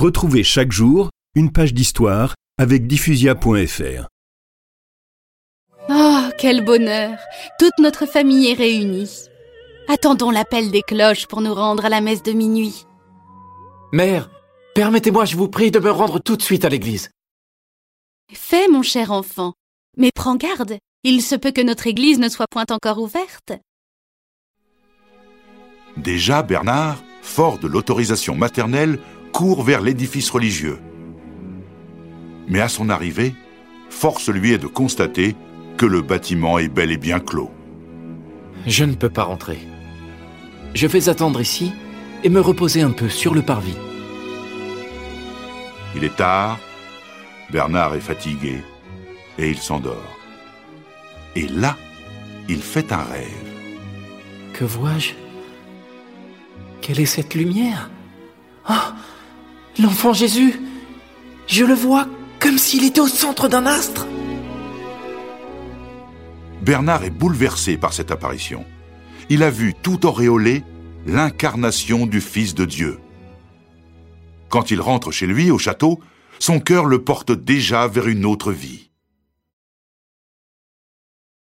Retrouvez chaque jour une page d'histoire avec diffusia.fr. Oh, quel bonheur Toute notre famille est réunie. Attendons l'appel des cloches pour nous rendre à la messe de minuit. Mère, permettez-moi, je vous prie, de me rendre tout de suite à l'église. Fais, mon cher enfant. Mais prends garde, il se peut que notre église ne soit point encore ouverte. Déjà, Bernard, fort de l'autorisation maternelle, court vers l'édifice religieux. Mais à son arrivée, force lui est de constater que le bâtiment est bel et bien clos. Je ne peux pas rentrer. Je vais attendre ici et me reposer un peu sur le parvis. Il est tard, Bernard est fatigué et il s'endort. Et là, il fait un rêve. Que vois-je? Quelle est cette lumière? Ah L'enfant Jésus Je le vois comme s'il était au centre d'un astre Bernard est bouleversé par cette apparition. Il a vu tout auréolé l'incarnation du Fils de Dieu. Quand il rentre chez lui, au château, son cœur le porte déjà vers une autre vie.